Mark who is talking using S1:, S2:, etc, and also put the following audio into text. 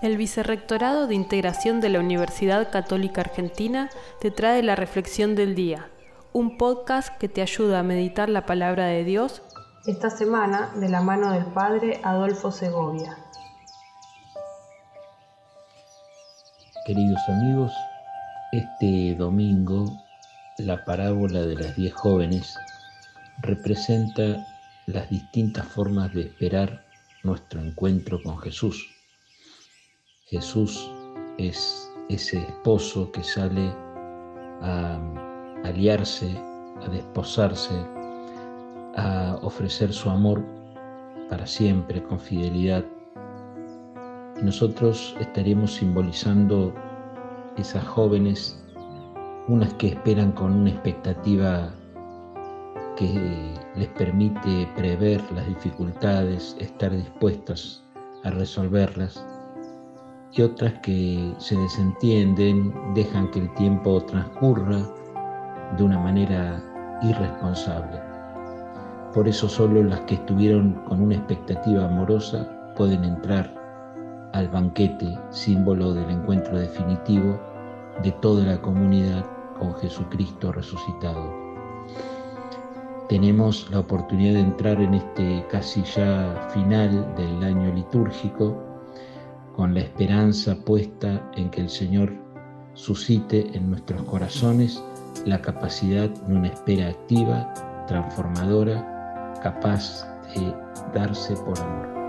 S1: El Vicerrectorado de Integración de la Universidad Católica Argentina te trae la Reflexión del Día, un podcast que te ayuda a meditar la palabra de Dios esta semana de la mano del Padre Adolfo Segovia.
S2: Queridos amigos, este domingo la parábola de las diez jóvenes representa las distintas formas de esperar nuestro encuentro con Jesús Jesús es ese esposo que sale a aliarse, a desposarse, a ofrecer su amor para siempre con fidelidad. Nosotros estaremos simbolizando esas jóvenes, unas que esperan con una expectativa que les permite prever las dificultades, estar dispuestas a resolverlas y otras que se desentienden, dejan que el tiempo transcurra de una manera irresponsable. Por eso solo las que estuvieron con una expectativa amorosa pueden entrar al banquete, símbolo del encuentro definitivo de toda la comunidad con Jesucristo resucitado. Tenemos la oportunidad de entrar en este casi ya final del año litúrgico con la esperanza puesta en que el Señor suscite en nuestros corazones la capacidad de una espera activa, transformadora, capaz de darse por amor.